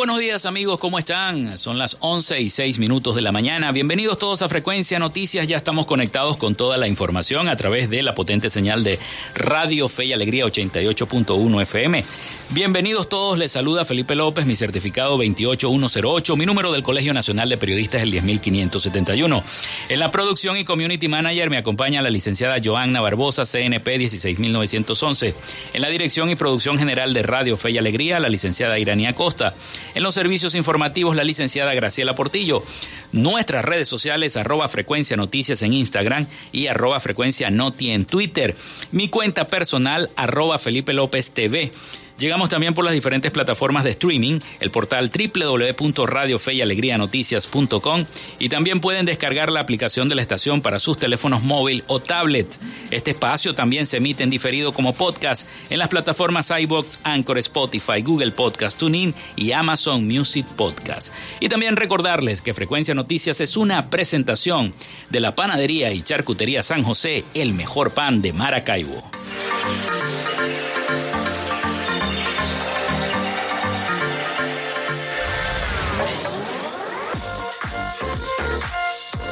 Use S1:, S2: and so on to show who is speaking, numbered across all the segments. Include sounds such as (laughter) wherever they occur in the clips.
S1: Buenos días amigos, ¿cómo están? Son las 11 y 6 minutos de la mañana. Bienvenidos todos a Frecuencia Noticias. Ya estamos conectados con toda la información a través de la potente señal de Radio Fe y Alegría 88.1 FM. Bienvenidos todos, les saluda Felipe López, mi certificado 28108, mi número del Colegio Nacional de Periodistas es el 10571. En la producción y community manager me acompaña la licenciada Joanna Barbosa, CNP 16911. En la dirección y producción general de Radio Fe y Alegría, la licenciada Iranía Costa. En los servicios informativos, la licenciada Graciela Portillo. Nuestras redes sociales, arroba frecuencia noticias en Instagram y arroba frecuencia noti en Twitter. Mi cuenta personal, arroba Felipe López TV. Llegamos también por las diferentes plataformas de streaming, el portal www.radiofeyalegrianoticias.com y también pueden descargar la aplicación de la estación para sus teléfonos móvil o tablet. Este espacio también se emite en diferido como podcast en las plataformas iBox, Anchor, Spotify, Google Podcast, TuneIn y Amazon Music Podcast. Y también recordarles que Frecuencia Noticias es una presentación de la panadería y charcutería San José, el mejor pan de Maracaibo.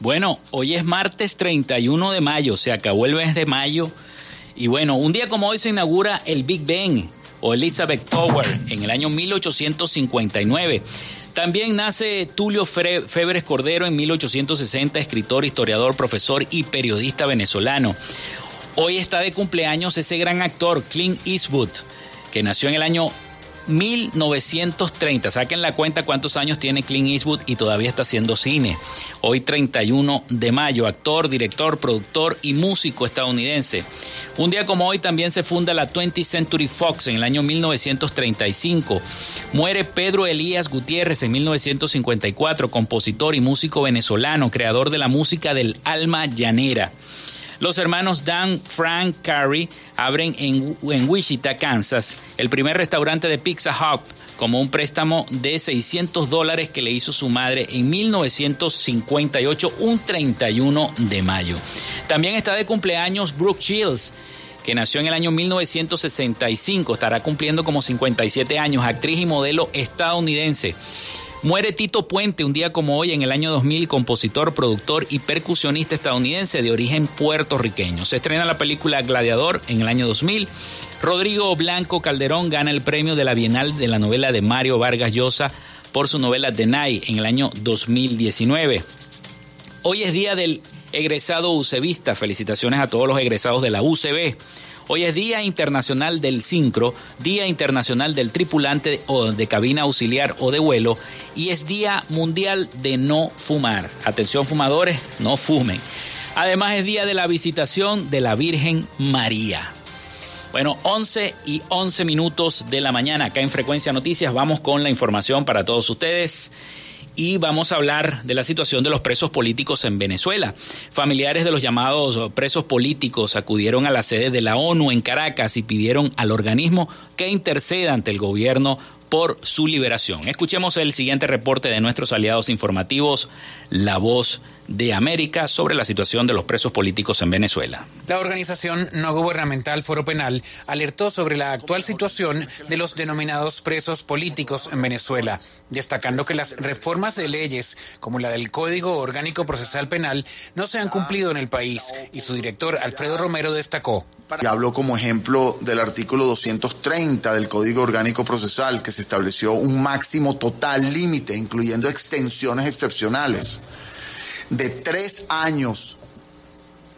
S1: Bueno, hoy es martes 31 de mayo, se acabó el mes de mayo. Y bueno, un día como hoy se inaugura el Big Ben o Elizabeth Tower en el año 1859. También nace Tulio Febres Cordero en 1860, escritor, historiador, profesor y periodista venezolano. Hoy está de cumpleaños ese gran actor Clint Eastwood, que nació en el año 1930. Saquen la cuenta cuántos años tiene Clint Eastwood y todavía está haciendo cine. Hoy 31 de mayo, actor, director, productor y músico estadounidense. Un día como hoy también se funda la 20th Century Fox en el año 1935. Muere Pedro Elías Gutiérrez en 1954, compositor y músico venezolano, creador de la música del alma llanera. Los hermanos Dan Frank Carey abren en, Wichita, Kansas, el primer restaurante de Pizza Hut como un préstamo de 600 dólares que le hizo su madre en 1958, un 31 de mayo. También está de cumpleaños Brooke Shields, que nació en el año 1965, estará cumpliendo como 57 años, actriz y modelo estadounidense. Muere Tito Puente un día como hoy en el año 2000, compositor, productor y percusionista estadounidense de origen puertorriqueño. Se estrena la película Gladiador en el año 2000. Rodrigo Blanco Calderón gana el premio de la Bienal de la novela de Mario Vargas Llosa por su novela Denay en el año 2019. Hoy es día del egresado UCBista. Felicitaciones a todos los egresados de la UCB. Hoy es Día Internacional del Sincro, Día Internacional del Tripulante o de Cabina Auxiliar o de Vuelo y es Día Mundial de No Fumar. Atención fumadores, no fumen. Además es Día de la Visitación de la Virgen María. Bueno, 11 y 11 minutos de la mañana acá en Frecuencia Noticias. Vamos con la información para todos ustedes y vamos a hablar de la situación de los presos políticos en Venezuela. Familiares de los llamados presos políticos acudieron a la sede de la ONU en Caracas y pidieron al organismo que interceda ante el gobierno por su liberación. Escuchemos el siguiente reporte de nuestros aliados informativos, La Voz de América sobre la situación de los presos políticos en Venezuela.
S2: La organización no gubernamental Foro Penal alertó sobre la actual situación de los denominados presos políticos en Venezuela, destacando que las reformas de leyes como la del Código Orgánico Procesal Penal no se han cumplido en el país y su director Alfredo Romero destacó.
S3: Y hablo como ejemplo del artículo 230 del Código Orgánico Procesal que se estableció un máximo total límite, incluyendo extensiones excepcionales de tres años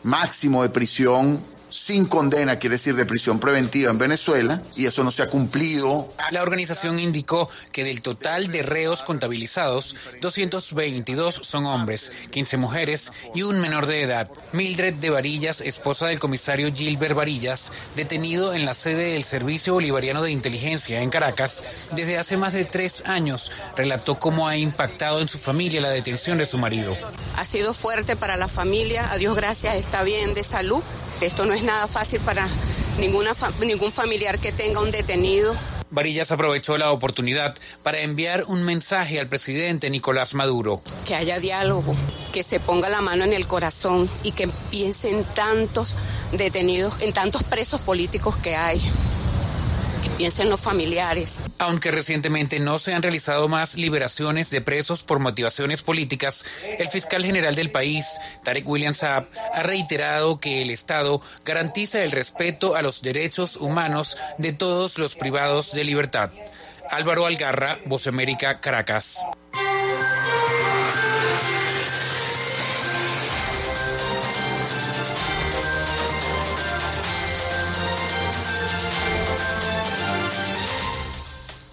S3: máximo de prisión sin condena, quiere decir de prisión preventiva en Venezuela, y eso no se ha cumplido.
S2: La organización indicó que del total de reos contabilizados, 222 son hombres, 15 mujeres y un menor de edad. Mildred de Varillas, esposa del comisario Gilbert Varillas, detenido en la sede del Servicio Bolivariano de Inteligencia en Caracas desde hace más de tres años, relató cómo ha impactado en su familia la detención de su marido.
S4: Ha sido fuerte para la familia, a Dios gracias está bien de salud esto no es nada fácil para ninguna ningún familiar que tenga un detenido.
S2: Varillas aprovechó la oportunidad para enviar un mensaje al presidente Nicolás Maduro.
S4: Que haya diálogo, que se ponga la mano en el corazón y que piensen tantos detenidos, en tantos presos políticos que hay piensen los familiares.
S2: Aunque recientemente no se han realizado más liberaciones de presos por motivaciones políticas, el fiscal general del país, Tarek William Saab, ha reiterado que el Estado garantiza el respeto a los derechos humanos de todos los privados de libertad. Álvaro Algarra, Voz América, Caracas.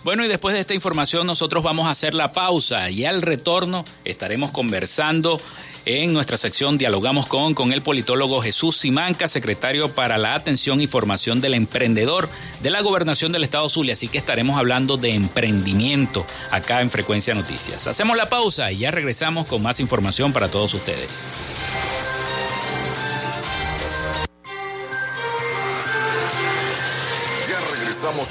S1: Bueno, y después de esta información nosotros vamos a hacer la pausa y al retorno estaremos conversando en nuestra sección Dialogamos con, con el politólogo Jesús Simanca, secretario para la atención y formación del emprendedor de la gobernación del estado Zulia. Así que estaremos hablando de emprendimiento acá en Frecuencia Noticias. Hacemos la pausa y ya regresamos con más información para todos ustedes.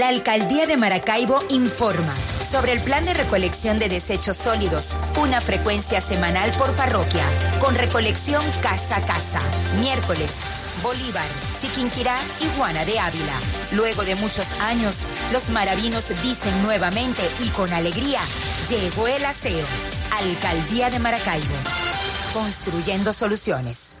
S5: La Alcaldía de Maracaibo informa sobre el plan de recolección de desechos sólidos, una frecuencia semanal por parroquia, con recolección casa a casa, miércoles, Bolívar, Chiquinquirá y Juana de Ávila. Luego de muchos años, los maravinos dicen nuevamente y con alegría, llegó el aseo. Alcaldía de Maracaibo construyendo soluciones.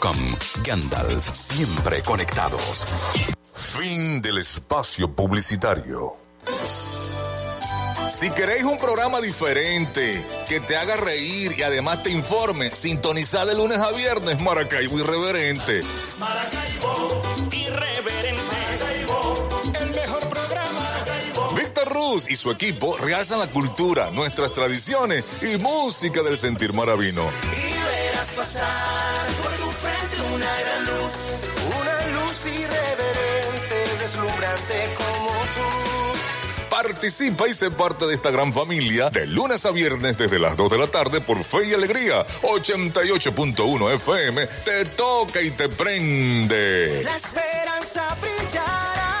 S6: Gandalf, siempre conectados.
S7: Fin del espacio publicitario. Si queréis un programa diferente, que te haga reír y además te informe, sintonizad de lunes a viernes Maracaibo Irreverente.
S8: Maracaibo Irreverente.
S7: Víctor Ruz y su equipo realzan la cultura, nuestras tradiciones y música del sentir maravino.
S8: Y verás pasar por tu frente una gran luz. Una luz irreverente, deslumbrante como tú.
S7: Participa y sé parte de esta gran familia de lunes a viernes desde las 2 de la tarde por Fe y Alegría 88.1 FM. Te toca y te prende.
S8: La esperanza brillará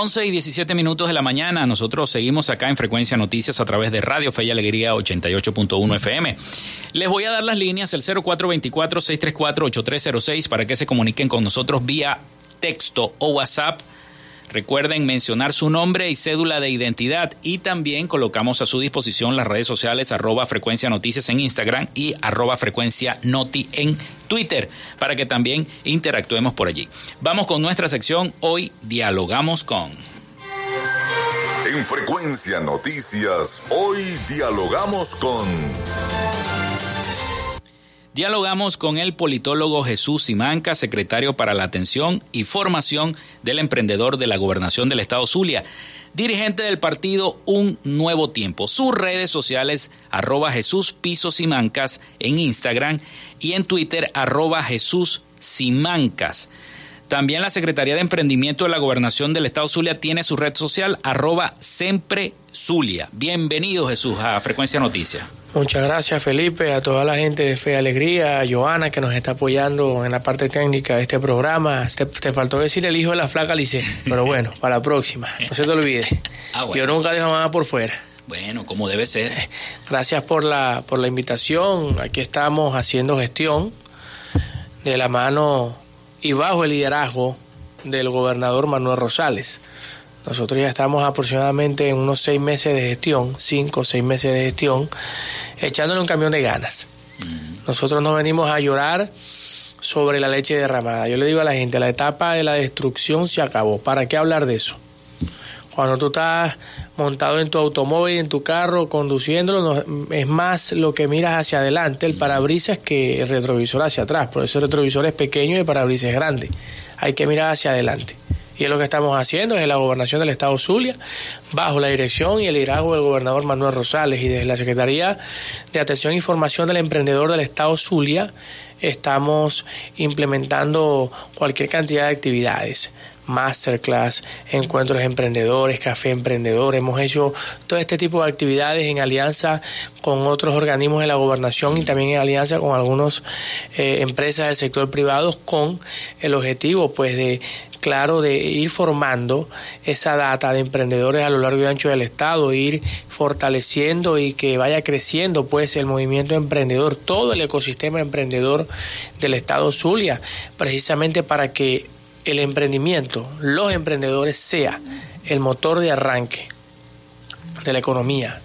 S1: Once y 17 minutos de la mañana. Nosotros seguimos acá en Frecuencia Noticias a través de Radio Fe y Alegría 88.1 FM. Les voy a dar las líneas, el 0424-634-8306, para que se comuniquen con nosotros vía texto o WhatsApp. Recuerden mencionar su nombre y cédula de identidad y también colocamos a su disposición las redes sociales arroba frecuencia noticias en Instagram y arroba frecuencia noti en Twitter para que también interactuemos por allí. Vamos con nuestra sección. Hoy dialogamos con...
S7: En Frecuencia Noticias, hoy dialogamos con...
S1: Dialogamos con el politólogo Jesús Simanca, secretario para la atención y formación del emprendedor de la gobernación del estado Zulia, dirigente del partido Un Nuevo Tiempo. Sus redes sociales, arroba Jesús Simancas en Instagram y en Twitter, arroba Jesús Simancas. También la Secretaría de Emprendimiento de la Gobernación del Estado Zulia tiene su red social, arroba Sempre Zulia. Bienvenido Jesús a Frecuencia Noticias.
S9: Muchas gracias Felipe, a toda la gente de Fe y Alegría, a Joana que nos está apoyando en la parte técnica de este programa. Te, te faltó decir el hijo de la flaca Lice, pero bueno, (laughs) para la próxima, no se te olvide. (laughs)
S1: Ah, bueno.
S9: Yo nunca dejo nada por fuera.
S1: Bueno, como debe ser.
S9: Gracias por la, por la invitación. Aquí estamos haciendo gestión de la mano y bajo el liderazgo del gobernador Manuel Rosales. Nosotros ya estamos aproximadamente en unos seis meses de gestión, cinco o seis meses de gestión, echándole un camión de ganas. Nosotros no venimos a llorar sobre la leche derramada. Yo le digo a la gente, la etapa de la destrucción se acabó. ¿Para qué hablar de eso? Cuando tú estás montado en tu automóvil, en tu carro, conduciéndolo, no- es más lo que miras hacia adelante, el parabrisas, que el retrovisor hacia atrás. Por eso el retrovisor es pequeño y el parabrisas es grande. Hay que mirar hacia adelante. Y es lo que estamos haciendo desde la gobernación del Estado Zulia, bajo la dirección y el liderazgo del gobernador Manuel Rosales y desde la Secretaría de Atención y Formación del Emprendedor del Estado Zulia, estamos implementando cualquier cantidad de actividades masterclass, encuentros emprendedores, café emprendedor. Hemos hecho todo este tipo de actividades en alianza con otros organismos de la gobernación y también en alianza con algunas empresas del sector privado con el objetivo pues de claro de ir formando esa data de emprendedores a lo largo y ancho del estado, ir fortaleciendo y que vaya creciendo pues el movimiento emprendedor, todo el ecosistema emprendedor del estado Zulia, precisamente para que el emprendimiento, los emprendedores sea el motor de arranque de la economía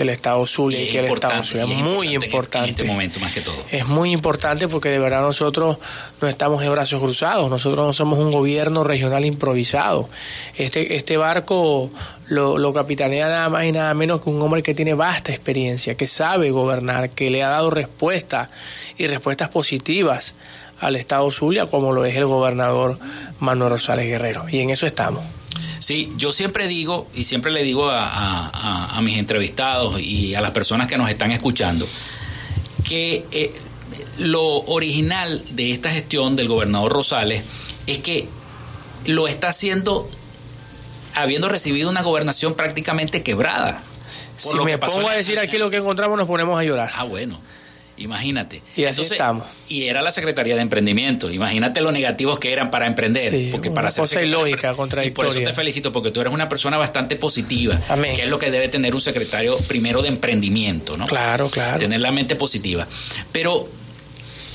S9: del Estado Zulia y, que el Estado Zulia es muy importante. En
S1: este momento más que todo.
S9: Es muy importante porque de verdad nosotros no estamos de brazos cruzados, nosotros no somos un gobierno regional improvisado. Este, este barco lo, lo capitanea nada más y nada menos que un hombre que tiene vasta experiencia, que sabe gobernar, que le ha dado respuesta y respuestas positivas al Estado Zulia, como lo es el gobernador Manuel Rosales Guerrero. Y en eso estamos.
S1: Sí, yo siempre digo y siempre le digo a, mis entrevistados y a las personas que nos están escuchando que eh, lo original de esta gestión del gobernador Rosales es que lo está haciendo habiendo recibido una gobernación prácticamente quebrada.
S9: Si me pongo a decir aquí lo que encontramos nos ponemos a llorar.
S1: Ah, bueno. Imagínate.
S9: Y así estamos.
S1: Y era la Secretaría de Emprendimiento. Imagínate lo negativos que eran para emprender. porque para
S9: hacer cosa ilógica, contradictoria.
S1: Y por eso te felicito, porque tú eres una persona bastante positiva.
S9: Amén.
S1: Que es lo que debe tener un secretario primero de emprendimiento, ¿no?
S9: Claro, claro.
S1: Tener la mente positiva. Pero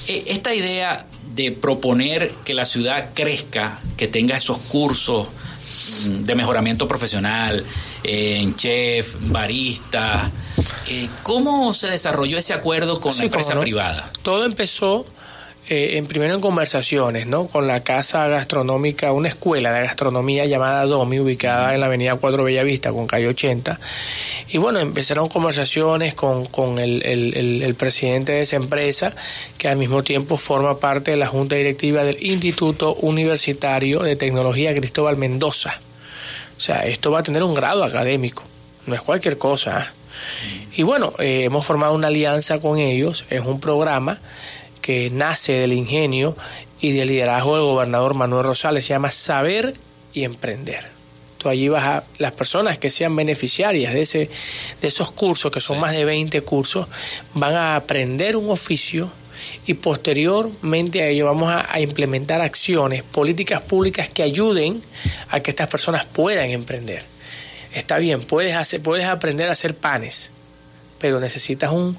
S1: eh, esta idea de proponer que la ciudad crezca, que tenga esos cursos mm, de mejoramiento profesional, eh, en chef, barista, eh, ¿Cómo se desarrolló ese acuerdo con la empresa privada?
S9: Todo empezó eh, en primero en conversaciones, ¿no? Con la casa gastronómica, una escuela de gastronomía llamada Domi, ubicada en la avenida 4 Bellavista, con calle 80. Y bueno, empezaron conversaciones con, con el, el, presidente de esa empresa, que al mismo tiempo forma parte de la junta directiva del Instituto Universitario de Tecnología Cristóbal Mendoza. O sea, esto va a tener un grado académico, no es cualquier cosa. ¿eh? Y bueno, eh, hemos formado una alianza con ellos, es un programa que nace del ingenio y del liderazgo del gobernador Manuel Rosales, se llama Saber y Emprender. Tú allí vas a las personas que sean beneficiarias de, ese, de esos cursos, que son más de 20 cursos, van a aprender un oficio y posteriormente a ello vamos a, a, implementar acciones, políticas públicas que ayuden a que estas personas puedan emprender está bien, puedes, hacer, puedes aprender a hacer panes, pero necesitas un,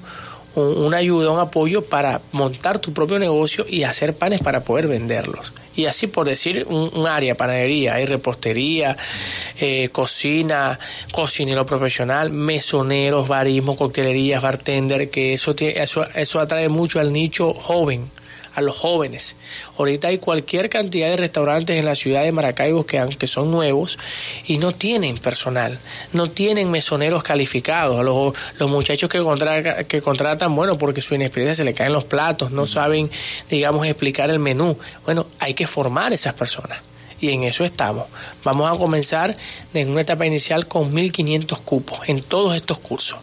S9: una ayuda, un apoyo para montar tu propio negocio y hacer panes para poder venderlos. Y así por decir un, área, panadería, hay repostería, eh, cocina, cocinero profesional, mesoneros, barismo, coctelerías, bartender, que eso, eso, eso atrae mucho al nicho joven a los jóvenes. Ahorita hay cualquier cantidad de restaurantes en la ciudad de Maracaibo que, aunque son nuevos y no tienen personal, no tienen mesoneros calificados. Los, muchachos que, que contratan, bueno, porque su inexperiencia se le caen los platos, no saben, digamos, explicar el menú. Bueno, hay que formar esas personas y en eso estamos. Vamos a comenzar en una etapa inicial con 1.500 cupos en todos estos cursos.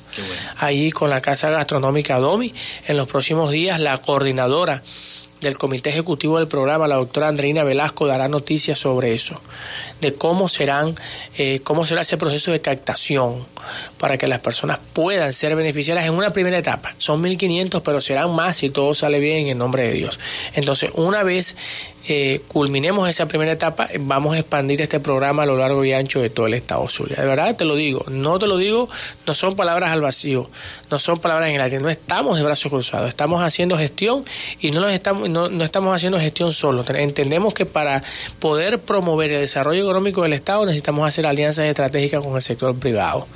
S9: Ahí con la Casa Gastronómica Domi, en los próximos días la coordinadora del comité ejecutivo del programa, la doctora Andreina Velasco, dará noticias sobre eso, de cómo serán, eh, cómo será ese proceso de captación para que las personas puedan ser beneficiarias en una primera etapa. Son 1.500, pero serán más si todo sale bien en nombre de Dios. Entonces, una vez eh, culminemos esa primera etapa, vamos a expandir este programa a lo largo y ancho de todo el estado Zulia. De verdad te lo digo, no te lo digo, no son palabras al vacío, no son palabras en el aire, no estamos de brazos cruzados, estamos haciendo gestión y no, estamos, no, no estamos haciendo gestión solo. Entendemos que para poder promover el desarrollo económico del Estado necesitamos hacer alianzas estratégicas con el sector privado.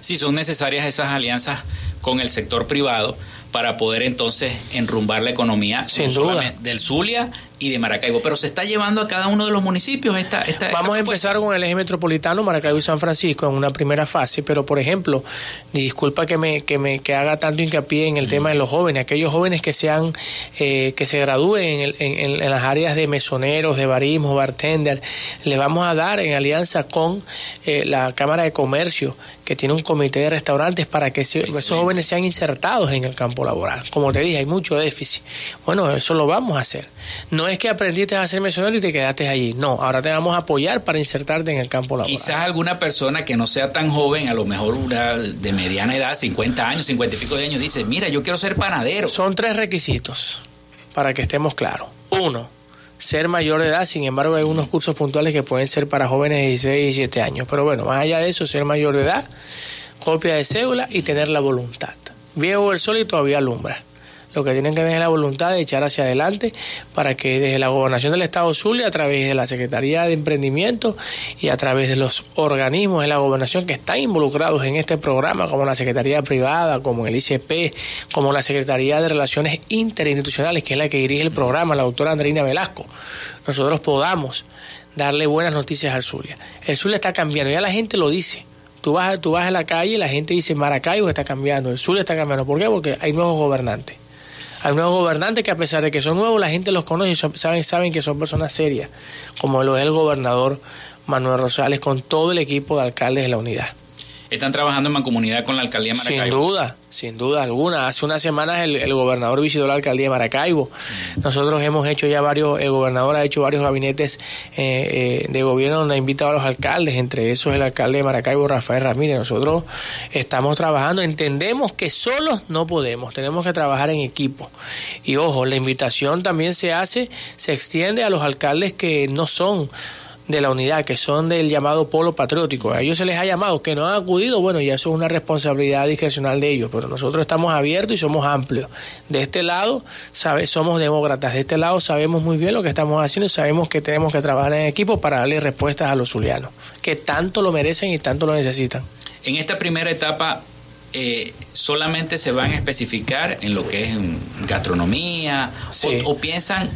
S1: Sí, son necesarias esas alianzas con el sector privado para poder entonces enrumbar la economía del Zulia y de Maracaibo. Pero se está llevando a cada uno de los municipios esta... esta
S9: Vamos a empezar con el eje metropolitano, Maracaibo y San Francisco, en una primera fase, pero por ejemplo, disculpa que me, que me que haga tanto hincapié en el tema de los jóvenes, aquellos jóvenes que sean, eh, que se gradúen en, en, las áreas de mesoneros, de barismo, bartender, le vamos a dar en alianza con eh, la Cámara de Comercio, que tiene un comité de restaurantes para que esos jóvenes sean insertados en el campo laboral. Como te dije, hay mucho déficit. Bueno, eso lo vamos a hacer. No es que aprendiste a ser mesonero y te quedaste allí. No, ahora te vamos a apoyar para insertarte en el campo laboral.
S1: Quizás alguna persona que no sea tan joven, a lo mejor una de mediana edad, 50 años, 50 y pico de años, dice, mira, yo quiero ser panadero.
S9: Son tres requisitos para que estemos claros. Uno, ser mayor de edad, sin embargo hay unos cursos puntuales que pueden ser para jóvenes de 16 y 17 años. Pero bueno, más allá de eso, ser mayor de edad, copia de cédula y tener la voluntad. Viejo el sol y todavía alumbra Lo que tienen que tener es la voluntad de echar hacia adelante para que desde la gobernación del Estado Zulia, a través de la Secretaría de Emprendimiento y a través de los organismos de la gobernación que están involucrados en este programa, como la Secretaría Privada, como el ICP, como la Secretaría de Relaciones Interinstitucionales, que es la que dirige el programa, la doctora Andreina Velasco, nosotros podamos darle buenas noticias al Zulia. El Zulia está cambiando, ya la gente lo dice. Tú vas, tú vas a la calle y la gente dice Maracaibo está cambiando, el Zulia está cambiando. ¿Por qué? Porque hay nuevos gobernantes. Hay nuevos gobernantes que a pesar de que son nuevos, la gente los conoce y saben, saben que son personas serias, como lo es el gobernador Manuel Rosales con todo el equipo de alcaldes de la unidad.
S1: Están trabajando en mancomunidad con la alcaldía de Maracaibo.
S9: Sin duda, sin duda alguna. Hace unas semanas el, el gobernador visitó la alcaldía de Maracaibo. Nosotros hemos hecho ya varios, el gobernador ha hecho varios gabinetes eh, eh, de gobierno donde ha invitado a los alcaldes, entre esos el alcalde de Maracaibo, Rafael Ramírez. Nosotros estamos trabajando, entendemos que solos no podemos, tenemos que trabajar en equipo. Y ojo, la invitación también se hace, se extiende a los alcaldes que no son de la unidad, que son del llamado polo patriótico. A ellos se les ha llamado, que no han acudido, bueno, ya eso es una responsabilidad discrecional de ellos, pero nosotros estamos abiertos y somos amplios. De este lado, sabe, somos demócratas, de este lado sabemos muy bien lo que estamos haciendo y sabemos que tenemos que trabajar en equipo para darle respuestas a los zulianos, que tanto lo merecen y tanto lo necesitan.
S1: En esta primera etapa eh, solamente se van a especificar en lo que es gastronomía
S9: Sí.
S1: o, o piensan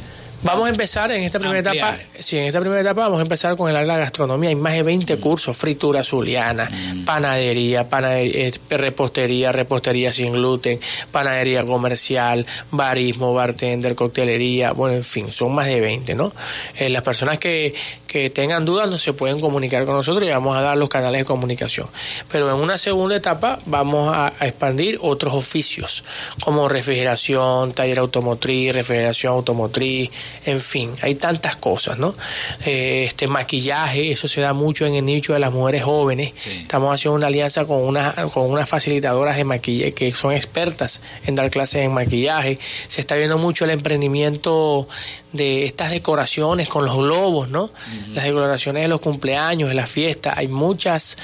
S9: Vamos a empezar en esta primera
S1: Ampliar.
S9: etapa. Sí, en esta primera etapa vamos a empezar con el área de la gastronomía. Hay más de 20 cursos: fritura zuliana, panadería, panadería, eh, repostería, repostería sin gluten, panadería comercial, barismo, bartender, coctelería. Bueno, en fin, son más de 20, ¿no? Eh, las personas que, que tengan dudas no se pueden comunicar con nosotros y vamos a dar los canales de comunicación. Pero en una segunda etapa vamos a, a expandir otros oficios como refrigeración, taller automotriz, refrigeración automotriz, en fin, hay tantas cosas, ¿no? Eh, este maquillaje, eso se da mucho en el nicho de las mujeres jóvenes. Estamos haciendo una alianza con una con unas facilitadoras de maquillaje que son expertas en dar clases en maquillaje. Se está viendo mucho el emprendimiento de estas decoraciones con los globos, ¿no? Las decoraciones de los cumpleaños, de las fiestas. Hay muchas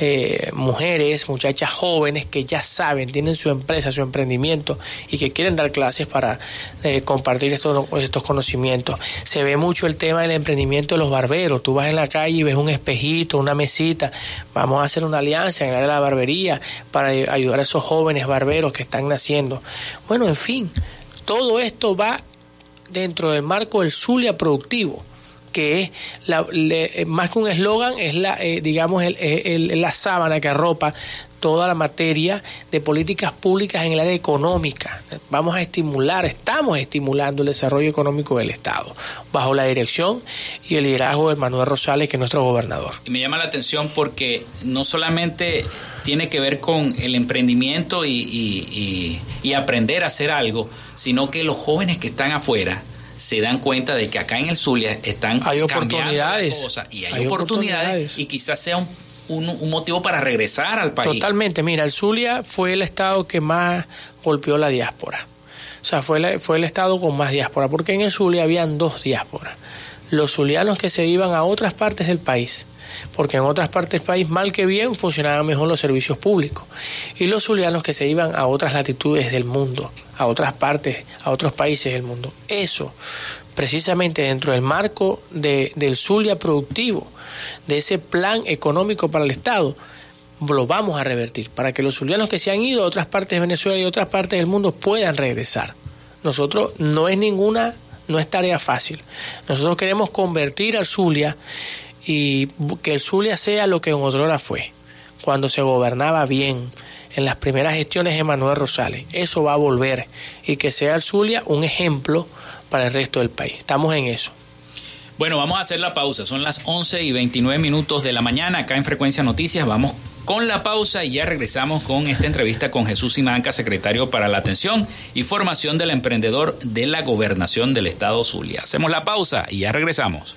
S9: eh, mujeres, muchachas jóvenes que ya saben, tienen su empresa, su emprendimiento y que quieren dar clases para eh, compartir estos, estos conocimientos. Se ve mucho el tema del emprendimiento de los barberos. Tú vas en la calle y ves un espejito, una mesita. Vamos a hacer una alianza en el área de la barbería para ayudar a esos jóvenes barberos que están naciendo. Bueno, en fin, todo esto va dentro del marco del Zulia productivo que es la, le- eh, más que un eslogan es la eh, digamos el- el- la sábana que arropa toda la materia de políticas públicas en el área económica. Vamos a estimular estamos estimulando el desarrollo económico del estado bajo la dirección y el liderazgo de Manuel Rosales que es nuestro gobernador.
S1: Y me llama la atención porque no solamente tiene que ver con el emprendimiento y, y- y- y aprender a hacer algo, sino que los jóvenes que están afuera se dan cuenta de que acá en el Zulia están
S9: Hay oportunidades.
S1: cosas y hay,
S9: Hay
S1: oportunidades,
S9: oportunidades.
S1: y quizás sea un, un- un motivo para regresar al país.
S9: Totalmente, mira, el Zulia fue el estado que más golpeó la diáspora. O sea, fue, la- fue el estado con más diáspora, porque en el Zulia habían dos diásporas. Los zulianos que se iban a otras partes del país, porque en otras partes del país, mal que bien, funcionaban mejor los servicios públicos. Y los zulianos que se iban a otras latitudes del mundo, a otras partes, a otros países del mundo. Eso, precisamente dentro del marco de, del Zulia productivo, de ese plan económico para el Estado, lo vamos a revertir para que los zulianos que se han ido a otras partes de Venezuela y otras partes del mundo puedan regresar. Nosotros no es ninguna, no es tarea fácil. Nosotros queremos convertir al Zulia y que el Zulia sea lo que en otrora fue, cuando se gobernaba bien, en las primeras gestiones de Manuel Rosales. Eso va a volver y que sea el Zulia un ejemplo para el resto del país. Estamos en eso.
S1: Bueno, vamos a hacer la pausa. Son las 11 y 29 minutos de la mañana acá en Frecuencia Noticias. Vamos con la pausa y ya regresamos con esta entrevista con Jesús Simanca, secretario para la atención y formación del emprendedor de la gobernación del estado Zulia. Hacemos la pausa y ya regresamos.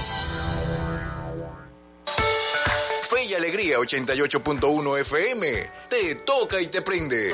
S10: Alegría 88.1 FM. Te toca y te prende.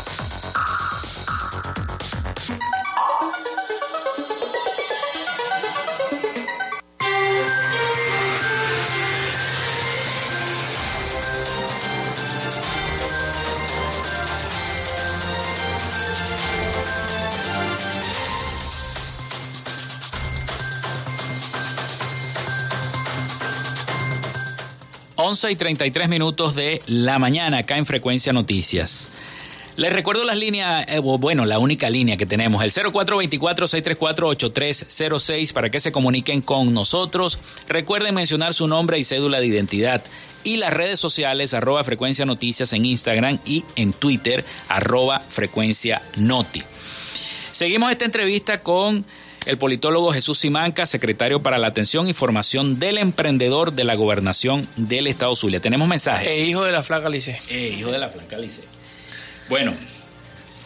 S1: Y 33 minutos de la mañana acá en Frecuencia Noticias. Les recuerdo las líneas, eh, bueno, la única línea que tenemos, el 0424-634-8306 para que se comuniquen con nosotros. Recuerden mencionar su nombre y cédula de identidad y las redes sociales arroba frecuencia noticias en Instagram y en Twitter arroba frecuencia noti. Seguimos esta entrevista con el politólogo Jesús Simanca, secretario para la atención y formación del emprendedor de la gobernación del Estado Zulia. Tenemos mensaje.
S9: E hijo de la flaca Lice.
S1: Eh, hijo de la flaca Lice. Bueno,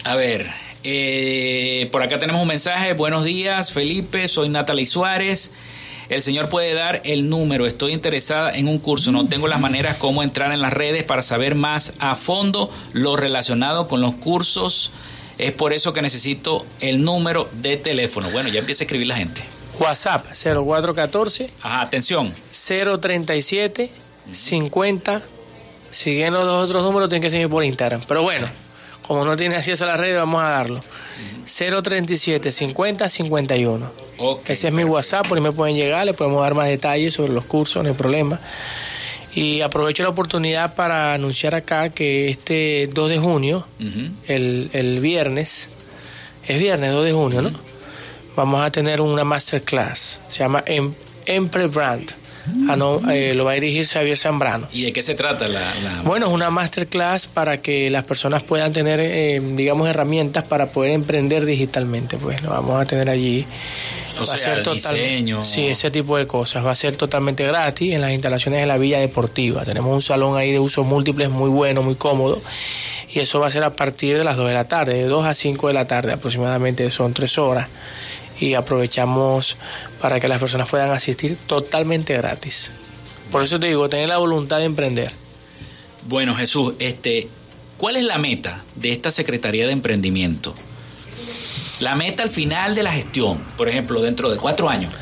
S1: a ver, eh, por acá tenemos un mensaje. Buenos días, Felipe, soy Natalie Suárez. El señor puede dar el número. Estoy interesada en un curso. No tengo las maneras cómo entrar en las redes para saber más a fondo lo relacionado con los cursos es por eso que necesito el número de teléfono. Bueno, ya empieza a escribir la gente.
S9: WhatsApp 0414.
S1: Ajá, atención.
S9: 037 50. Siguen los dos otros números, tienen que seguir por Instagram. Pero bueno, como no tiene acceso a la red, vamos a darlo. 037 50 51. Ese es mi WhatsApp, por ahí me pueden llegar, le podemos dar más detalles sobre los cursos, no hay problema. Y aprovecho la oportunidad para anunciar acá que este 2 de junio, el, el, viernes, es viernes 2 de junio, ¿no? Vamos a tener una masterclass, se llama em, Empre Brand. Ah, no, eh, lo va a dirigir Xavier Zambrano.
S1: ¿Y de qué se trata la,
S9: Bueno, es una masterclass para que las personas puedan tener, eh, digamos, herramientas para poder emprender digitalmente. Pues lo vamos a tener allí.
S1: O va sea, a ser total, diseño.
S9: Sí, ese tipo de cosas. Va a ser totalmente gratis en las instalaciones de la Villa Deportiva. Tenemos un salón ahí de usos múltiples muy bueno, muy cómodo. Y eso va a ser a partir de las 2 de la tarde, de 2 a 5 de la tarde aproximadamente, son 3 horas y aprovechamos para que las personas puedan asistir totalmente gratis. Por eso te digo, tener la voluntad de emprender.
S1: Bueno, Jesús, este, ¿cuál es la meta de esta Secretaría de Emprendimiento? La meta al final de la gestión, por ejemplo, dentro de cuatro años.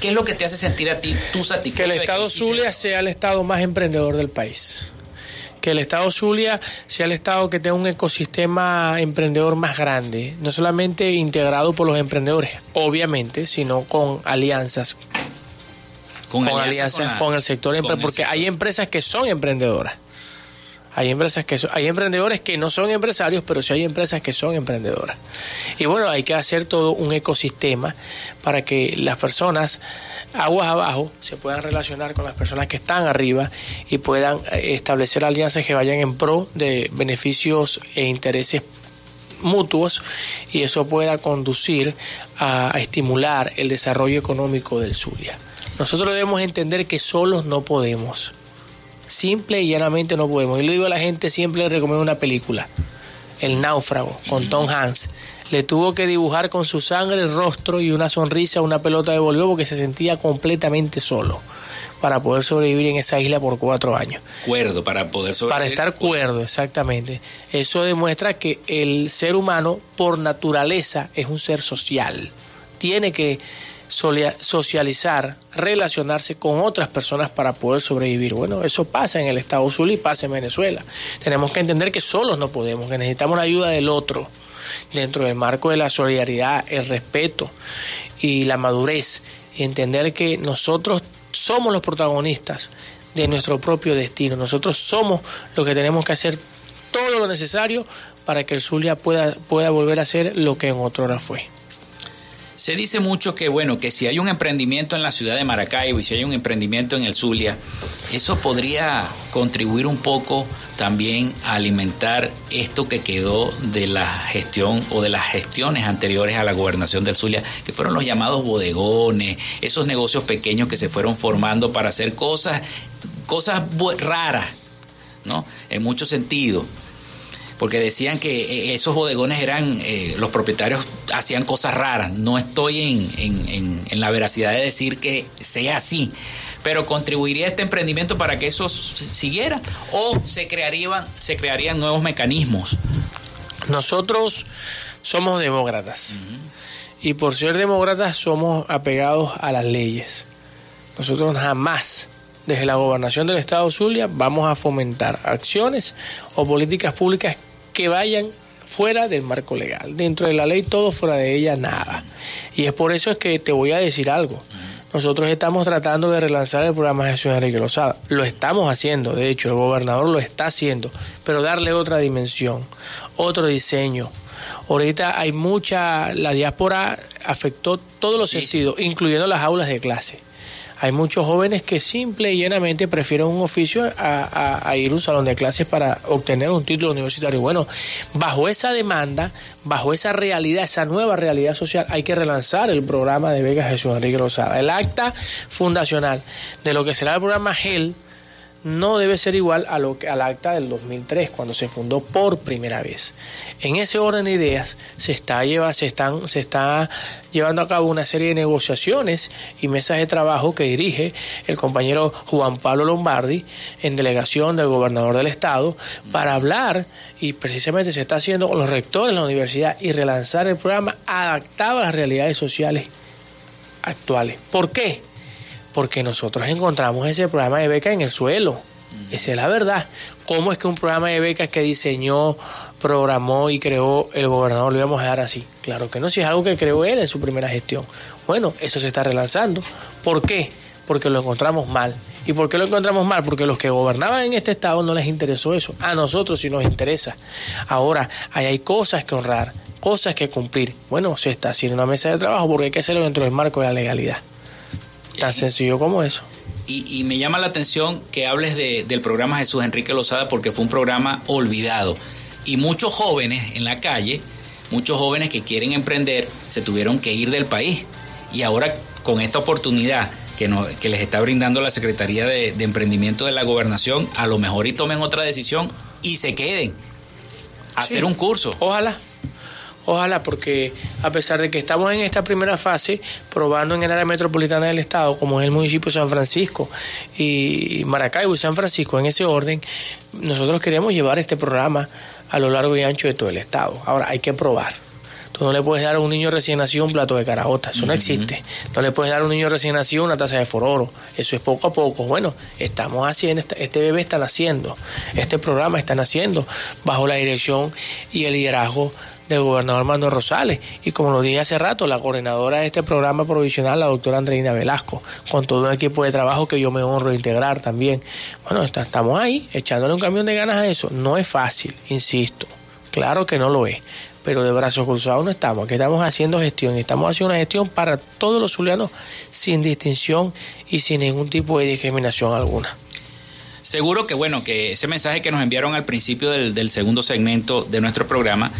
S1: ¿Qué, es lo que te hace sentir a ti tú satisfecho?
S9: Que el Estado Zulia sea el Estado más emprendedor del país que el Estado Zulia sea el Estado que tenga un ecosistema emprendedor más grande, no solamente integrado por los emprendedores, obviamente, sino con alianzas. Con, alianzas con, el sector porque hay empresas que son emprendedoras. Hay empresas que hay emprendedores que no son empresarios, pero sí hay empresas que son emprendedoras. Y bueno, hay que hacer todo un ecosistema para que las personas aguas abajo se puedan relacionar con las personas que están arriba y puedan eh, establecer alianzas que vayan en pro de beneficios e intereses mutuos y eso pueda conducir a, estimular el desarrollo económico del Zulia. Nosotros debemos entender que solos no podemos. Simple y llanamente no podemos. Y le digo a la gente, siempre le recomiendo una película, El náufrago, con Tom Hanks le tuvo que dibujar con su sangre el rostro y una sonrisa una pelota de voleibol porque se sentía completamente solo para poder sobrevivir en esa isla por cuatro años.
S1: Cuerdo, para poder sobrevivir.
S9: Para estar cuerdo, exactamente. Eso demuestra que el ser humano, por naturaleza, es un ser social. Tiene que socializar, relacionarse con otras personas para poder sobrevivir. Bueno, eso pasa en el Estado Sur y pasa en Venezuela. Tenemos que entender que solos no podemos, que necesitamos la ayuda del otro dentro del marco de la solidaridad, el respeto y la madurez, entender que nosotros somos los protagonistas de nuestro propio destino. Nosotros somos los que tenemos que hacer todo lo necesario para que el Zulia pueda, pueda volver a ser lo que en otra hora fue.
S1: Se dice mucho que, bueno, que si hay un emprendimiento en la ciudad de Maracaibo y si hay un emprendimiento en el Zulia, eso podría contribuir un poco también a alimentar esto que quedó de la gestión o de las gestiones anteriores a la gobernación del Zulia, que fueron los llamados bodegones, esos negocios pequeños que se fueron formando para hacer cosas, cosas raras, ¿no? En muchos sentidos porque decían que eh, esos bodegones eran, eh, los propietarios hacían cosas raras. No estoy en, en, la veracidad de decir que sea así, pero contribuiría este emprendimiento para que eso siguiera o se crearían, se crearían nuevos mecanismos.
S9: Nosotros somos demócratas y por ser demócratas somos apegados a las leyes. Nosotros jamás desde la gobernación del estado Zulia vamos a fomentar acciones o políticas públicas que vayan fuera del marco legal. Dentro de la ley todo, fuera de ella nada. Y es por eso es que te voy a decir algo. Nosotros estamos tratando de relanzar el programa Jesús Enrique Lozada. Lo estamos haciendo, de hecho, el gobernador lo está haciendo, pero darle otra dimensión, otro diseño. Ahorita hay mucha, la diáspora afectó todos los sentidos, incluyendo las aulas de clase. Hay muchos jóvenes que simple y llanamente prefieren un oficio a, ir a un salón de clases para obtener un título universitario. Bueno, bajo esa demanda, bajo esa realidad, esa nueva realidad social, hay que relanzar el programa de Vega Jesús Enrique Rosada. El acta fundacional de lo que será el programa GEL no debe ser igual a lo que, al acta del 2003, cuando se fundó por primera vez. En ese orden de ideas se está, lleva, se, están, se está llevando a cabo una serie de negociaciones y mesas de trabajo que dirige el compañero Juan Pablo Lombardi en delegación del gobernador del estado para hablar y precisamente se está haciendo con los rectores de la universidad y relanzar el programa adaptado a las realidades sociales actuales. ¿Por qué? Porque nosotros encontramos ese programa de becas en el suelo. Esa es la verdad. ¿Cómo es que un programa de becas que diseñó, programó y creó el gobernador lo íbamos a dar así? Claro que no, si es algo que creó él en su primera gestión. Bueno, eso se está relanzando. ¿Por qué? Porque lo encontramos mal. ¿Y por qué lo encontramos mal? Porque los que gobernaban en este estado no les interesó eso. A nosotros sí nos interesa. Ahora, ahí hay cosas que honrar, cosas que cumplir. Bueno, se está haciendo una mesa de trabajo porque hay que hacerlo dentro del marco de la legalidad. Tan sencillo como eso.
S1: Y, me llama la atención que hables del programa Jesús Enrique Lozada porque fue un programa olvidado. Y muchos jóvenes en la calle, muchos jóvenes que quieren emprender, se tuvieron que ir del país. Y ahora con esta oportunidad que, que les está brindando la Secretaría de, Emprendimiento de la Gobernación, a lo mejor y tomen otra decisión y se queden a hacer un curso.
S9: Ojalá. Ojalá, porque a pesar de que estamos en esta primera fase, probando en el área metropolitana del Estado, como es el municipio de San Francisco y Maracaibo y San Francisco, en ese orden, nosotros queremos llevar este programa a lo largo y ancho de todo el Estado. Ahora, hay que probar. Tú no le puedes dar a un niño recién nacido un plato de carajota, eso no existe. No le puedes dar a un niño recién nacido una taza de fororo, eso es poco a poco. Bueno, estamos haciendo, este bebé está naciendo, este programa está naciendo bajo la dirección y el liderazgo del gobernador Armando Rosales. Y como lo dije hace rato, la coordinadora de este programa provisional, la doctora Andreina Velasco, con todo un equipo de trabajo que yo me honro integrar también. Bueno, estamos ahí, echándole un camión de ganas a eso. No es fácil, insisto. Claro que no lo es. Pero de brazos cruzados no estamos. Aquí estamos haciendo gestión. Estamos haciendo una gestión para todos los zulianos sin distinción y sin ningún tipo de discriminación alguna.
S1: Seguro que bueno, que ese mensaje que nos enviaron al principio del, del segundo segmento de nuestro programa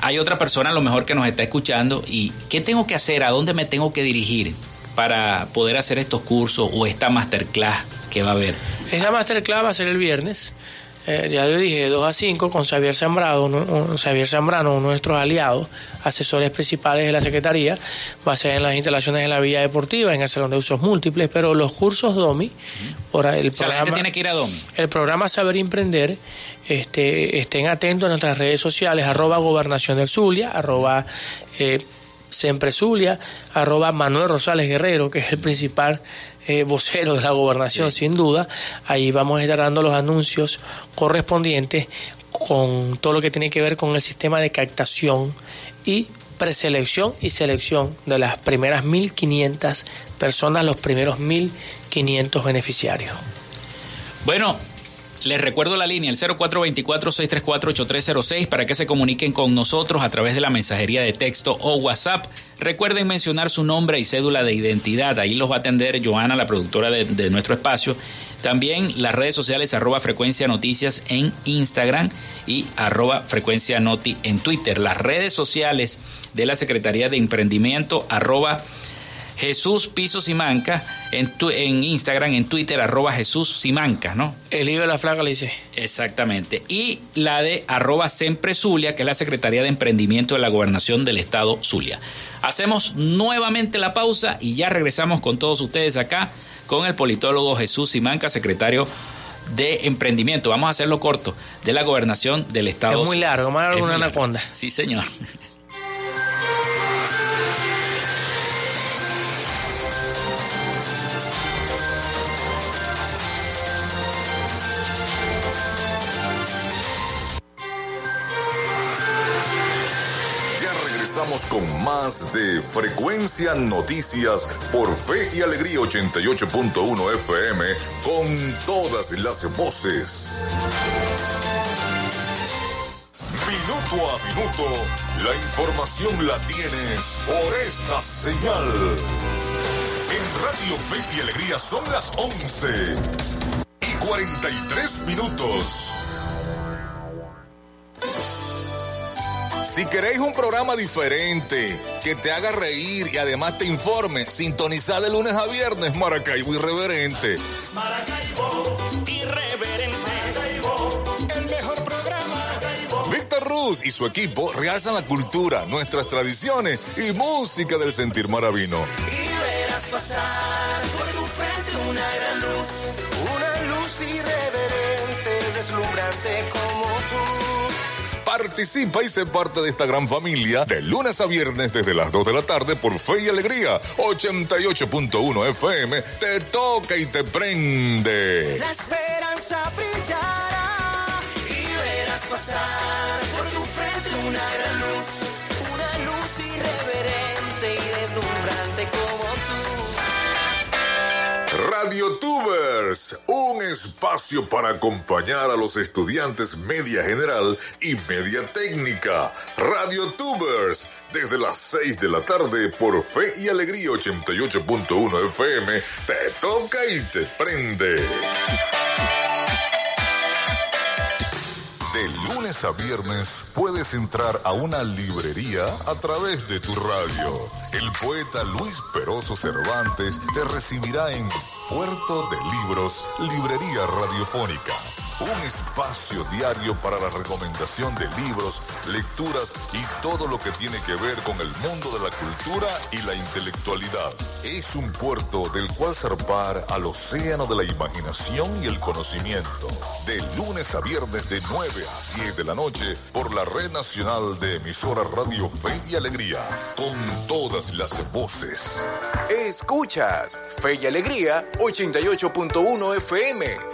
S1: hay otra persona a lo mejor que nos está escuchando y ¿qué tengo que hacer? ¿A dónde me tengo que dirigir para poder hacer estos cursos o esta masterclass que va a haber?
S9: Esa masterclass va a ser el viernes. Eh, ya yo dije, 2 a 5 con Xavier Zambrano, Xavier Zambrano, uno de nuestros aliados, asesores principales de la Secretaría, va a ser en las instalaciones de la Villa Deportiva, en el Salón de Usos Múltiples, pero los cursos DOMI,
S1: por el programa, tiene que ir a DOMI.
S9: El programa Saber Emprender, este, estén atentos a nuestras redes sociales, arroba gobernación del Zulia, arroba eh, siempre Zulia, arroba Manuel Rosales Guerrero, que es el principal eh, vocero de la gobernación, sin duda. Ahí vamos a estar dando los anuncios correspondientes con todo lo que tiene que ver con el sistema de captación y preselección y selección de las primeras 1.500 personas, los primeros 1.500 beneficiarios.
S1: Bueno, les recuerdo la línea, el 0424-634-8306 para que se comuniquen con nosotros a través de la mensajería de texto o WhatsApp. Recuerden mencionar su nombre y cédula de identidad. Ahí los va a atender Joana, la productora de, nuestro espacio. También las redes sociales arroba frecuencia noticias en Instagram y arroba frecuencia noti en Twitter. Las redes sociales de la Secretaría de Emprendimiento arroba Jesús Piso Simanca en, en Instagram, en Twitter, arroba Jesús Simanca, ¿no?
S9: El libro de la flaca le dice.
S1: Exactamente. Y la de arroba Sempre Zulia, que es la Secretaría de Emprendimiento de la Gobernación del Estado Zulia. Hacemos nuevamente la pausa y ya regresamos con todos ustedes acá con el politólogo Jesús Simanca, secretario de emprendimiento. Vamos a hacerlo corto, de la gobernación del Estado.
S9: Es muy largo, más largo una anaconda.
S1: Sí, señor. (laughs)
S7: más de Frecuencia Noticias por Fe y Alegría 88.1 FM con todas las voces. Minuto a minuto, la información la tienes por esta señal. En Radio Fe y Alegría son las 11 y 43 minutos.
S10: Si queréis un programa diferente, que te haga reír y además te informe, sintonizad de lunes a viernes Maracaibo Irreverente. Maracaibo Irreverente. Maracaibo, el mejor programa. Víctor Ruz y su equipo realzan la cultura, nuestras tradiciones y música del sentir maravino. Y verás pasar por tu frente una gran luz, una luz irreverente, deslumbrante tú. Participa y sé parte de esta gran familia de lunes a viernes desde las 2 de la tarde por Fe y Alegría 88.1 FM. Te toca y te prende. La esperanza brillará y verás pasar
S7: Un espacio para acompañar a los estudiantes media general y media técnica. Radio Tubers, desde las 6 de la tarde por Fe y Alegría 88.1 FM, te toca y te prende. De lunes a viernes puedes entrar a una librería a través de tu radio. El poeta Luis Peroso Cervantes te recibirá en Puerto de Libros, Librería Radiofónica Un espacio diario para la recomendación de libros, lecturas y todo lo que tiene que ver con el mundo de la cultura y la intelectualidad. Es un puerto del cual zarpar al océano de la imaginación y el conocimiento. De lunes a viernes de 9 a 10 de la noche por la red nacional de emisora Radio Fe y Alegría. Con todas las voces.
S11: Escuchas Fe y Alegría 88.1 FM.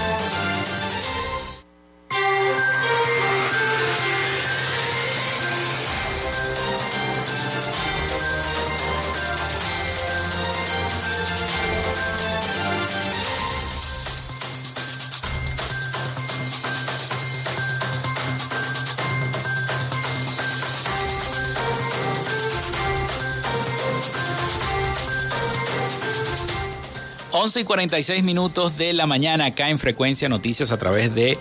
S1: Once y 46 minutos de la mañana acá en Frecuencia Noticias a través de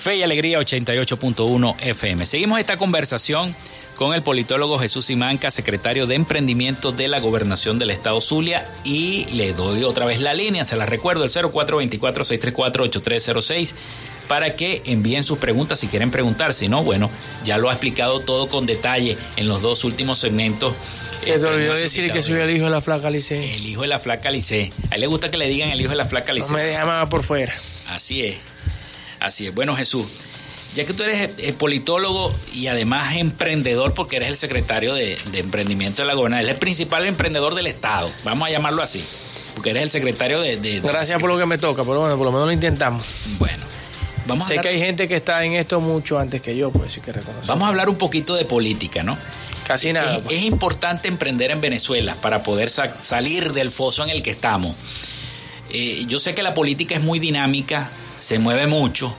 S1: Fe y Alegría 88.1 FM. Seguimos esta conversación con el politólogo Jesús Simanca, secretario de Emprendimiento de la Gobernación del Estado Zulia. Y le doy otra vez la línea, se la recuerdo, el 0424-634-8306, para que envíen sus preguntas si quieren preguntar. Si no, bueno, ya lo ha explicado todo con detalle en los dos últimos segmentos.
S9: Se te olvidó decir que soy el hijo de la flaca Lice.
S1: El hijo de la flaca Lice. A él le gusta que le digan el hijo de la flaca Lice.
S9: No me deja más por fuera.
S1: Así es. Así es. Bueno, Jesús, ya que tú eres eh, politólogo y además emprendedor, porque eres el secretario de, de emprendimiento de la gobernación, eres el principal emprendedor del Estado, vamos a llamarlo así, porque eres el secretario de... de- de-
S9: Gracias por lo que me toca, pero bueno, por lo menos lo intentamos.
S1: Bueno, vamos a,
S9: sé
S1: hablar,
S9: que hay gente que está en esto mucho antes que yo, pues sí que reconocer.
S1: vamos a hablar un poquito de política, ¿no?
S9: Casi nada.
S1: Es,
S9: pues.
S1: es importante emprender en Venezuela para poder sa- salir del foso en el que estamos. Eh, yo sé que la política es muy dinámica, se mueve mucho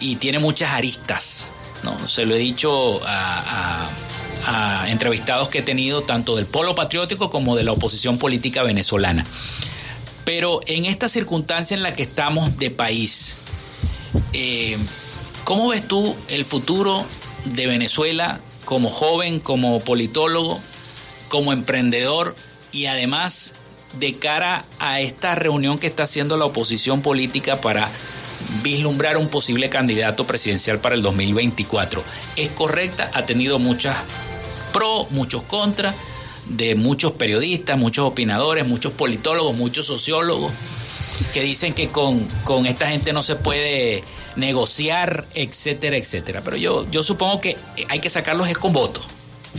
S1: y tiene muchas aristas. ¿no? Se lo he dicho a, a- a entrevistados que he tenido tanto del polo patriótico como de la oposición política venezolana. Pero en esta circunstancia en la que estamos de país, eh, ¿cómo ves tú el futuro de Venezuela como joven, como politólogo, como emprendedor y además de cara a esta reunión que está haciendo la oposición política para vislumbrar un posible candidato presidencial para el 2024? ¿Es correcta? Ha tenido muchas pro, muchos contra, de muchos periodistas, muchos opinadores, muchos politólogos, muchos sociólogos que dicen que con, con esta gente no se puede negociar, etcétera, etcétera. Pero yo, yo supongo que hay que sacarlos es con voto.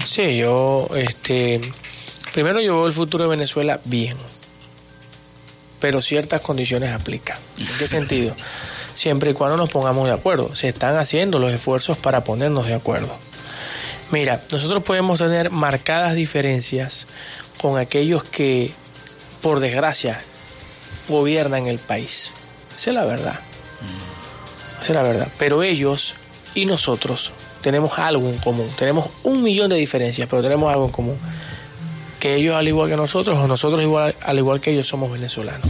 S9: Sí, yo, este, primero yo veo el futuro de Venezuela bien, pero ciertas condiciones aplican. ¿En qué sentido? (laughs) Siempre y cuando nos pongamos de acuerdo. Se están haciendo los esfuerzos para ponernos de acuerdo. Mira, nosotros podemos tener marcadas diferencias con aquellos que, por desgracia, gobiernan el país. Esa es la verdad. Esa es la verdad. Pero ellos y nosotros tenemos algo en común. Tenemos un millón de diferencias, pero tenemos algo en común. Que ellos al igual que nosotros, o nosotros al igual que ellos somos venezolanos.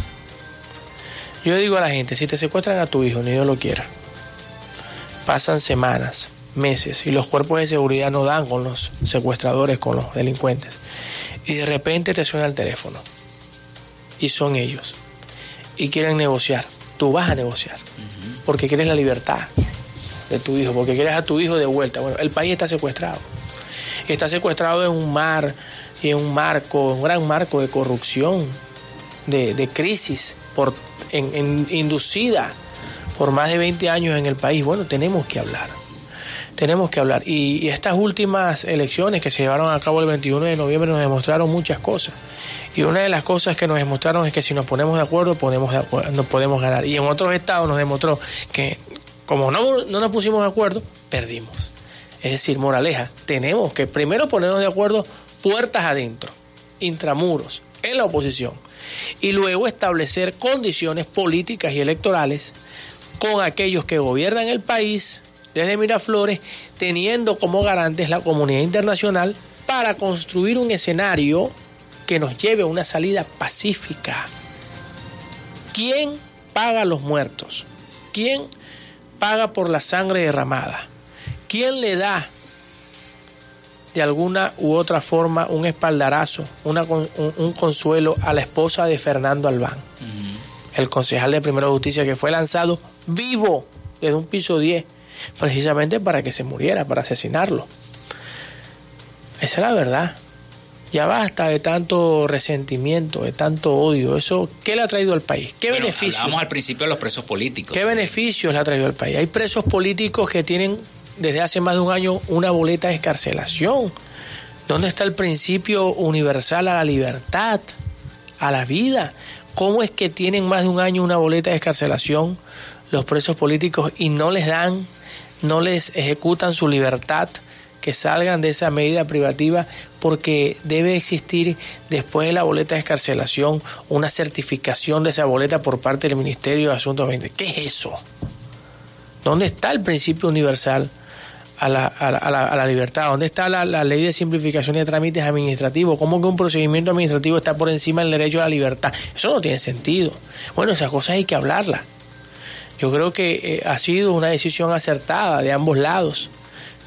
S9: Yo digo a la gente, si te secuestran a tu hijo, ni Dios lo quiera, pasan semanas, meses, y los cuerpos de seguridad no dan con los secuestradores, con los delincuentes. Y de repente te suena el teléfono. Y son ellos. Y quieren negociar. Tú vas a negociar. Porque quieres la libertad de tu hijo, porque quieres a tu hijo de vuelta. Bueno, el país está secuestrado. Está secuestrado en un mar y en un marco, un gran marco de corrupción, de, crisis inducida por más de 20 años en el país. Bueno, tenemos que hablar. Tenemos que hablar. Y, estas últimas elecciones que se llevaron a cabo el 21 de noviembre nos demostraron muchas cosas. Y una de las cosas que nos demostraron es que si nos ponemos de acuerdo, ponemos de acuerdo, nos podemos ganar. Y en otros estados nos demostró que como no, no nos pusimos de acuerdo, perdimos. Es decir, moraleja, tenemos que primero ponernos de acuerdo puertas adentro, intramuros, en la oposición, y luego establecer condiciones políticas y electorales con aquellos que gobiernan el país desde Miraflores, teniendo como garantes la comunidad internacional para construir un escenario que nos lleve a una salida pacífica ¿Quién paga los muertos? ¿Quién paga por la sangre derramada? ¿Quién le da de alguna u otra forma un espaldarazo, una, un, un, consuelo a la esposa de Fernando Albán, el concejal de Primera Justicia que fue lanzado vivo desde un piso 10, precisamente para que se muriera, para asesinarlo. Esa es la verdad. Ya basta de tanto resentimiento, de tanto odio. Eso, ¿qué le ha traído al país? ¿Qué
S1: Bueno,
S9: beneficio?
S1: Hablábamos al principio de los presos políticos.
S9: ¿Qué beneficios le ha traído al país? Hay presos políticos que tienen desde hace más de un año una boleta de escarcelación. ¿Dónde está el principio universal a la libertad, a la vida? ¿Cómo es que tienen más de un año una boleta de escarcelación los presos políticos y no les dan, no les ejecutan su libertad? que salgan de esa medida privativa porque debe existir después de la boleta de escarcelación una certificación de esa boleta por parte del Ministerio de Asuntos Ambientales. ¿Qué es eso? ¿Dónde está el principio universal a la, a la, a la, a la libertad? ¿Dónde está la, la, ley de simplificación de trámites administrativos? ¿Cómo que un procedimiento administrativo está por encima del derecho a la libertad? Eso no tiene sentido. Bueno, esas cosas hay que hablarlas. Yo creo que eh, ha sido una decisión acertada de ambos lados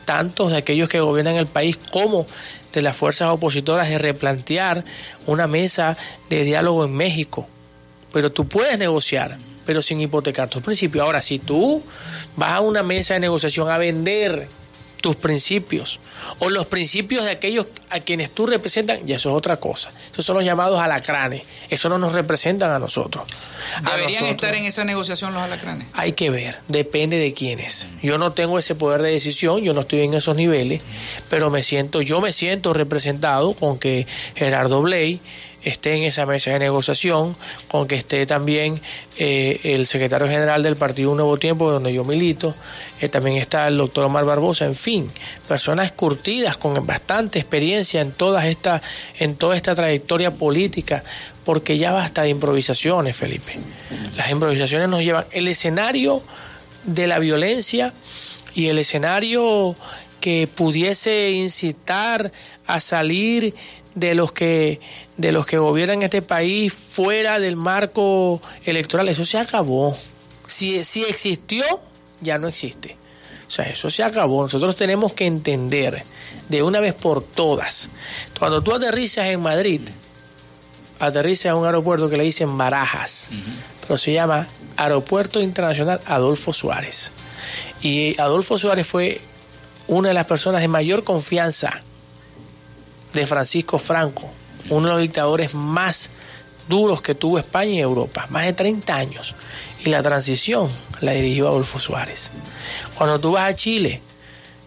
S9: tantos de aquellos que gobiernan el país como de las fuerzas opositoras de replantear una mesa de diálogo en México. Pero tú puedes negociar, pero sin hipotecar tus principios. Ahora, si tú vas a una mesa de negociación a vender tus principios o los principios de aquellos a quienes tú representas, ya eso es otra cosa. Esos son los llamados alacranes. Eso no nos representan a nosotros.
S1: ¿Deberían
S9: nosotros,
S1: estar en esa negociación los alacranes?
S9: Hay que ver, depende de quiénes. Yo no tengo ese poder de decisión, yo no estoy en esos niveles, pero me siento, yo me siento representado con que Gerardo Bley esté en esa mesa de negociación, con que esté también eh, el secretario general del Partido Un Nuevo Tiempo, donde yo milito, eh, también está el doctor Omar Barbosa, en fin, personas curtidas con bastante experiencia en esta, en toda esta trayectoria política, porque ya basta de improvisaciones, Felipe. Las improvisaciones nos llevan el escenario de la violencia y el escenario que pudiese incitar a salir de los que de los que gobiernan este país fuera del marco electoral, eso se acabó. Si, si existió, ya no existe. O sea, eso se acabó. Nosotros tenemos que entender de una vez por todas. Cuando tú aterrizas en Madrid, aterrizas en un aeropuerto que le dicen Barajas, uh -huh. pero se llama Aeropuerto Internacional Adolfo Suárez. Y Adolfo Suárez fue una de las personas de mayor confianza de Francisco Franco, uno de los dictadores más duros que tuvo España y Europa, más de 30 años. Y la transición la dirigió Adolfo Suárez. Cuando tú vas a Chile,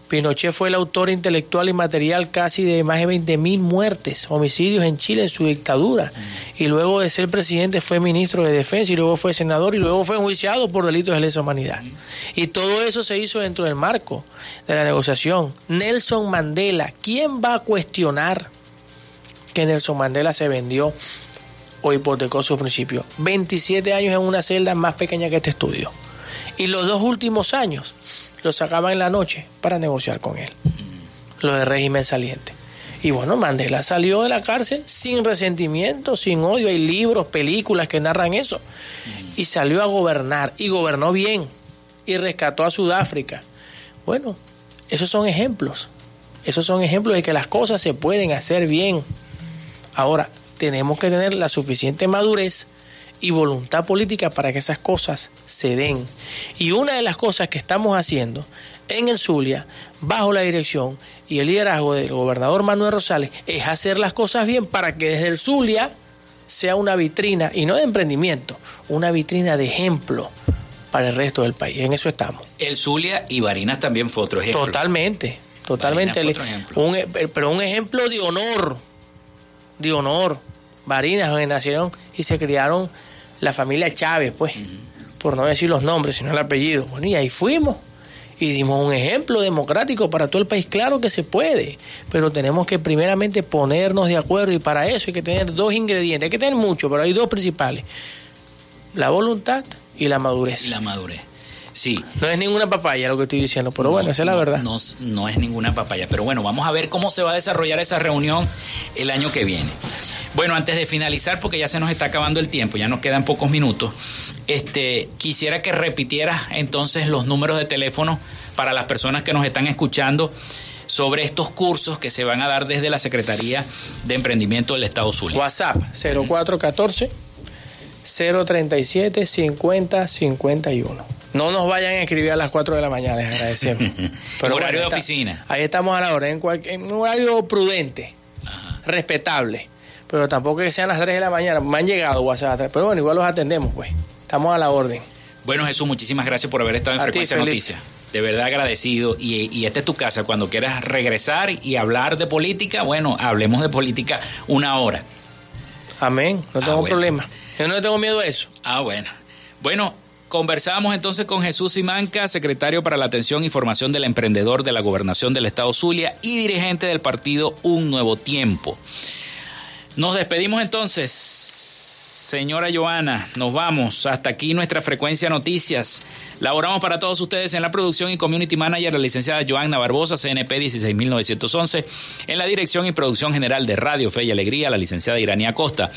S9: Pinochet fue el autor intelectual y material casi de más de 20.000 muertes, homicidios en Chile en su dictadura. Y luego de ser presidente fue ministro de defensa y luego fue senador y luego fue enjuiciado por delitos de lesa humanidad. Y todo eso se hizo dentro del marco de la negociación. Nelson Mandela, ¿quién va a cuestionar que Nelson Mandela se vendió o hipotecó sus principios? 27 años en una celda más pequeña que este estudio. Y los dos últimos años lo sacaban en la noche para negociar con él. Lo de régimen saliente. Y bueno, Mandela salió de la cárcel sin resentimiento, sin odio. Hay libros, películas que narran eso. Y salió a gobernar. Y gobernó bien. Y rescató a Sudáfrica. Bueno, esos son ejemplos. Esos son ejemplos de que las cosas se pueden hacer bien. Ahora, tenemos que tener la suficiente madurez y voluntad política para que esas cosas se den. Y una de las cosas que estamos haciendo en el Zulia, bajo la dirección y el liderazgo del gobernador Manuel Rosales, es hacer las cosas bien para que desde el Zulia sea una vitrina, y no de emprendimiento, una vitrina de ejemplo para el resto del país. En eso estamos.
S1: El Zulia y Barinas también fue otro ejemplo.
S9: Totalmente, totalmente.
S1: Barinas fue otro ejemplo.
S9: Un, pero un ejemplo de honor, de honor. Barinas, donde nacieron y se criaron la familia Chávez, pues, uh -huh. por no decir los nombres, sino el apellido. Bueno, y ahí fuimos. Y dimos un ejemplo democrático para todo el país. Claro que se puede, pero tenemos que primeramente ponernos de acuerdo y para eso hay que tener dos ingredientes. Hay que tener mucho, pero hay dos principales. La voluntad y la madurez.
S1: Y la madurez. Sí.
S9: No es ninguna papaya lo que estoy diciendo, pero
S1: no,
S9: bueno, esa es la
S1: no,
S9: verdad.
S1: No, no es ninguna papaya, pero bueno, vamos a ver cómo se va a desarrollar esa reunión el año que viene. Bueno, antes de finalizar, porque ya se nos está acabando el tiempo, ya nos quedan pocos minutos, este, quisiera que repitieras entonces los números de teléfono para las personas que nos están escuchando sobre estos cursos que se van a dar desde la Secretaría de Emprendimiento del Estado Zulia.
S9: WhatsApp 0414 037 50 51. No nos vayan a escribir a las 4 de la mañana, les agradecemos. (laughs)
S1: Pero horario
S9: bueno,
S1: de
S9: está-
S1: oficina.
S9: Ahí estamos a la hora, en, cual- en un horario prudente, respetable. Pero tampoco que sean las 3 de la mañana. Me han llegado WhatsApp, pero bueno, igual los atendemos, pues. Estamos a la orden.
S1: Bueno, Jesús, muchísimas gracias por haber estado en
S9: A
S1: Frecuencia. Noticias. De verdad agradecido. Y, y esta es tu casa. Cuando quieras regresar y hablar de política, bueno, hablemos de política una hora.
S9: Amén, no tengo
S1: Ah, bueno.
S9: problema. Yo no tengo miedo a eso.
S1: Ah, bueno. Bueno, conversamos entonces con Jesús Simanca, secretario para la atención y formación del emprendedor de la gobernación del estado Zulia y dirigente del partido Un Nuevo Tiempo. Nos despedimos entonces, señora Joana, nos vamos. Hasta aquí nuestra frecuencia noticias. Laboramos para todos ustedes en la producción y community manager la licenciada Joanna Barbosa, CNP 16911, en la dirección y producción general de Radio Fe y Alegría, la licenciada Irania Costa.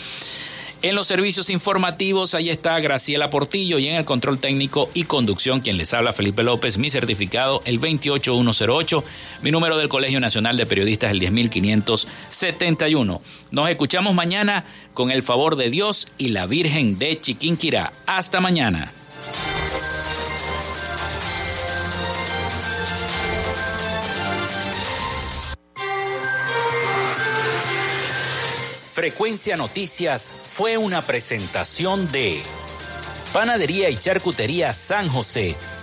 S1: En los servicios informativos, ahí está Graciela Portillo y en el control técnico y conducción, quien les habla Felipe López, mi certificado el 28108, mi número del Colegio Nacional de Periodistas el 10571. Nos escuchamos mañana con el favor de Dios y la Virgen de Chiquinquirá. Hasta mañana. Frecuencia Noticias fue una presentación de Panadería y Charcutería San José.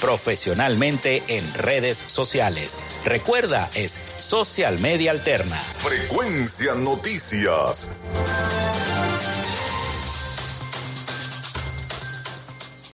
S1: profesionalmente en redes sociales. Recuerda, es Social Media Alterna.
S7: Frecuencia Noticias.